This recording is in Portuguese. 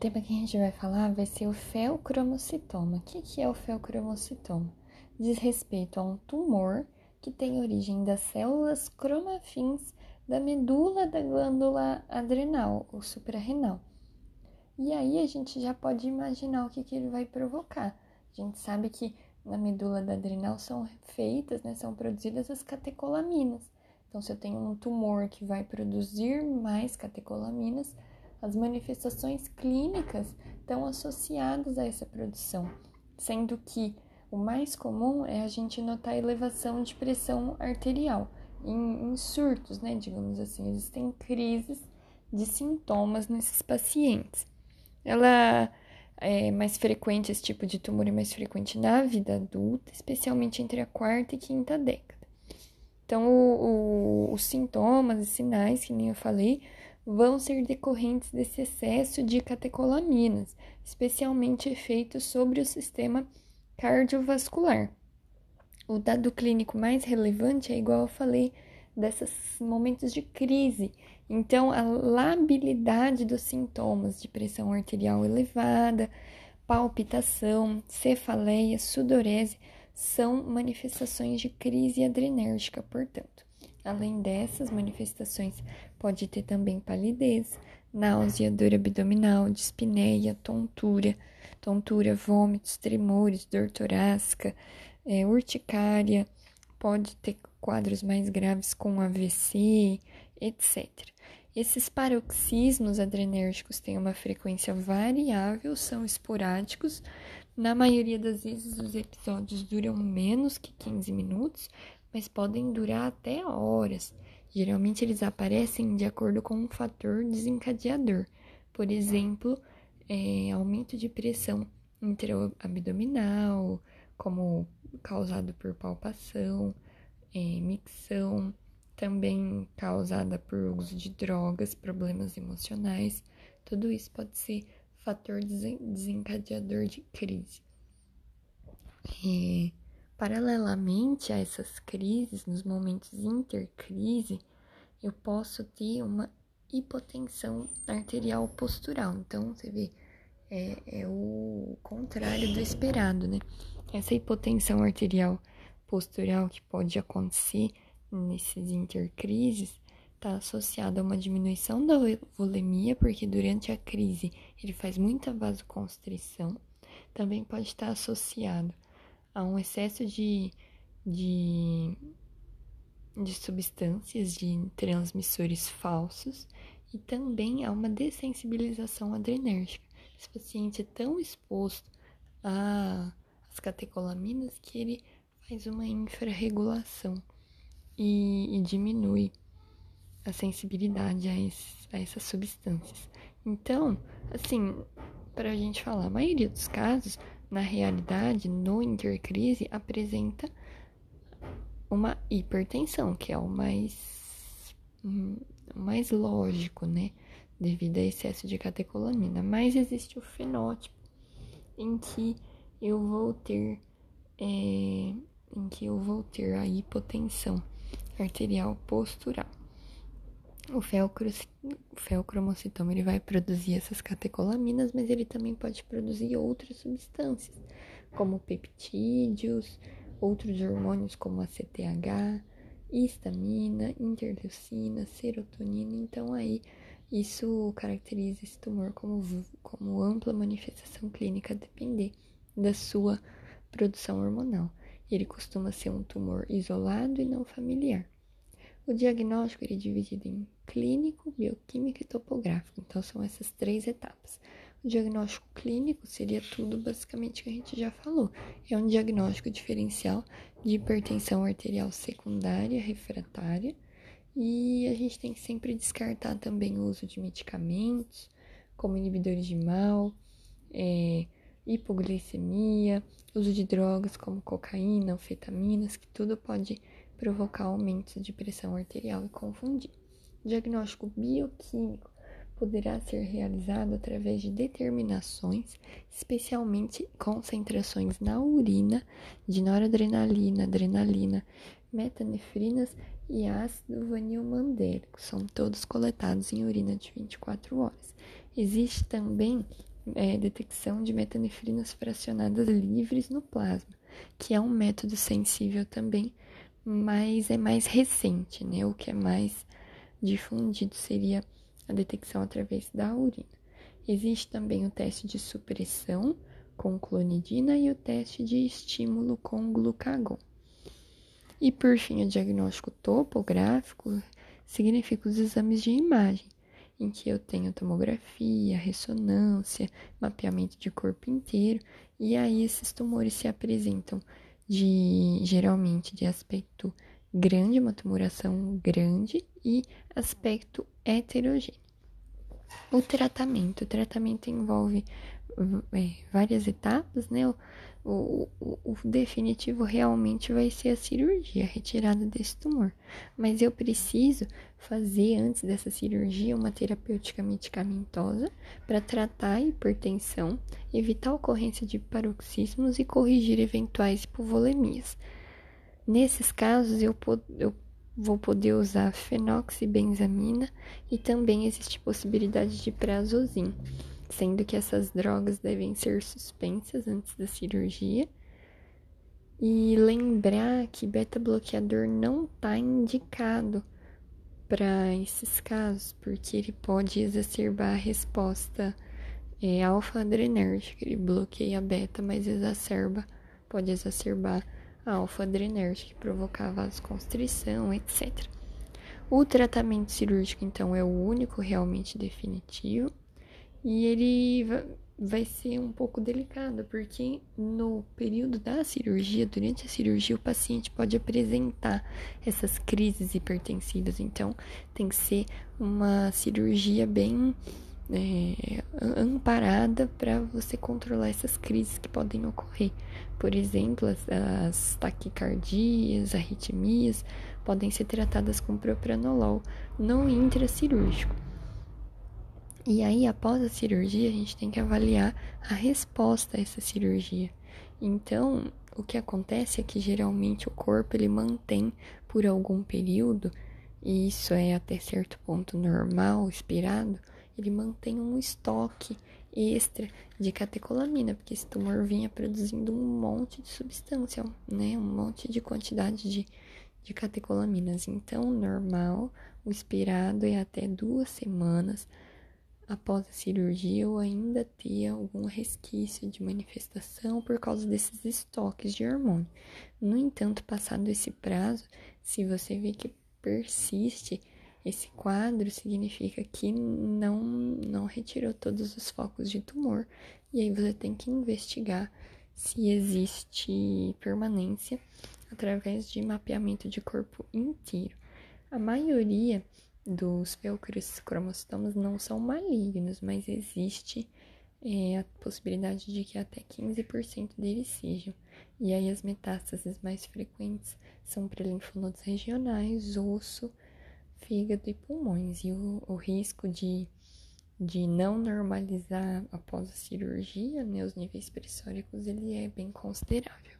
tema que a gente vai falar vai ser o feocromocitoma. O que é o feocromocitoma? Diz respeito a um tumor que tem origem das células cromafins da medula da glândula adrenal ou suprarrenal. E aí a gente já pode imaginar o que, que ele vai provocar. A gente sabe que na medula da adrenal são feitas, né, são produzidas as catecolaminas. Então, se eu tenho um tumor que vai produzir mais catecolaminas, as manifestações clínicas estão associadas a essa produção, sendo que o mais comum é a gente notar elevação de pressão arterial em, em surtos, né? Digamos assim, existem crises de sintomas nesses pacientes. Ela é mais frequente, esse tipo de tumor é mais frequente na vida adulta, especialmente entre a quarta e quinta década. Então, o, o, os sintomas e sinais, que nem eu falei, vão ser decorrentes desse excesso de catecolaminas, especialmente efeitos sobre o sistema cardiovascular. O dado clínico mais relevante é igual eu falei desses momentos de crise. Então, a labilidade dos sintomas de pressão arterial elevada, palpitação, cefaleia, sudorese são manifestações de crise adrenérgica, portanto. Além dessas manifestações, pode ter também palidez, náusea, dor abdominal, dispneia, tontura, tontura, vômitos, tremores, dor torácica, é, urticária, pode ter quadros mais graves com AVC, etc. Esses paroxismos adrenérgicos têm uma frequência variável, são esporádicos. Na maioria das vezes, os episódios duram menos que 15 minutos, mas podem durar até horas. Geralmente eles aparecem de acordo com um fator desencadeador, por exemplo, é, aumento de pressão intraabdominal, como causado por palpação, é, micção, também causada por uso de drogas, problemas emocionais. Tudo isso pode ser fator desencadeador de crise. É, Paralelamente a essas crises, nos momentos intercrise, eu posso ter uma hipotensão arterial postural. Então, você vê, é, é o contrário do esperado, né? Essa hipotensão arterial postural que pode acontecer nesses intercrises está associada a uma diminuição da volemia, porque durante a crise ele faz muita vasoconstrição. Também pode estar associado a um excesso de, de, de substâncias, de transmissores falsos e também a uma dessensibilização adrenérgica. Esse paciente é tão exposto às catecolaminas que ele faz uma infrarregulação e, e diminui a sensibilidade a, a essas substâncias. Então, assim, para a gente falar, a maioria dos casos na realidade, no intercrise, apresenta uma hipertensão, que é o mais, hum, mais lógico, né? Devido a excesso de catecolamina. Mas existe o fenótipo em que eu vou ter é, em que eu vou ter a hipotensão arterial postural. O, felcro, o felcromocitoma ele vai produzir essas catecolaminas, mas ele também pode produzir outras substâncias, como peptídeos, outros hormônios como a CTH, histamina, interleucina, serotonina. Então aí isso caracteriza esse tumor como, como ampla manifestação clínica a depender da sua produção hormonal. Ele costuma ser um tumor isolado e não familiar. O diagnóstico é dividido em clínico, bioquímico e topográfico. Então, são essas três etapas. O diagnóstico clínico seria tudo basicamente que a gente já falou. É um diagnóstico diferencial de hipertensão arterial secundária refratária. E a gente tem que sempre descartar também o uso de medicamentos, como inibidores de mal, é, hipoglicemia, uso de drogas como cocaína, anfetaminas, que tudo pode provocar aumentos de pressão arterial e confundir. Diagnóstico bioquímico poderá ser realizado através de determinações, especialmente concentrações na urina de noradrenalina, adrenalina, metanefrinas e ácido vanilmandélico. São todos coletados em urina de 24 horas. Existe também é, detecção de metanefrinas fracionadas livres no plasma, que é um método sensível também, mas é mais recente, né? O que é mais difundido seria a detecção através da urina. Existe também o teste de supressão com clonidina e o teste de estímulo com glucagon. E por fim, o diagnóstico topográfico significa os exames de imagem, em que eu tenho tomografia, ressonância, mapeamento de corpo inteiro, e aí esses tumores se apresentam de geralmente de aspecto grande, uma tumoração grande e aspecto heterogêneo. O tratamento, o tratamento envolve é, várias etapas, né? O, o, o, definitivo realmente vai ser a cirurgia, a retirada desse tumor. Mas eu preciso fazer antes dessa cirurgia uma terapêutica medicamentosa para tratar a hipertensão, evitar a ocorrência de paroxismos e corrigir eventuais hipovolemias. Nesses casos, eu, eu vou poder usar fenoxibenzamina e também existe possibilidade de prazosim sendo que essas drogas devem ser suspensas antes da cirurgia. E lembrar que beta-bloqueador não está indicado para esses casos, porque ele pode exacerbar a resposta é, alfa-adrenérgica. Ele bloqueia a beta, mas exacerba, pode exacerbar a alfa-adrenérgica, que provocar vasoconstrição, etc. O tratamento cirúrgico, então, é o único realmente definitivo. E ele vai ser um pouco delicado, porque no período da cirurgia, durante a cirurgia, o paciente pode apresentar essas crises hipertensivas. Então, tem que ser uma cirurgia bem é, amparada para você controlar essas crises que podem ocorrer. Por exemplo, as, as taquicardias, arritmias podem ser tratadas com propranolol no intracirúrgico. E aí, após a cirurgia, a gente tem que avaliar a resposta a essa cirurgia. Então, o que acontece é que geralmente o corpo ele mantém por algum período, e isso é até certo ponto normal, esperado, ele mantém um estoque extra de catecolamina, porque esse tumor vinha produzindo um monte de substância, né? Um monte de quantidade de, de catecolaminas. Então, normal, o esperado é até duas semanas após a cirurgia ou ainda ter algum resquício de manifestação por causa desses estoques de hormônio. No entanto, passado esse prazo, se você vê que persiste esse quadro, significa que não, não retirou todos os focos de tumor e aí você tem que investigar se existe permanência através de mapeamento de corpo inteiro. A maioria dos cromossomas não são malignos, mas existe é, a possibilidade de que até 15% deles sejam. E aí as metástases mais frequentes são para linfonodos regionais, osso, fígado e pulmões. E o, o risco de, de não normalizar após a cirurgia, né, os níveis pressóricos, ele é bem considerável.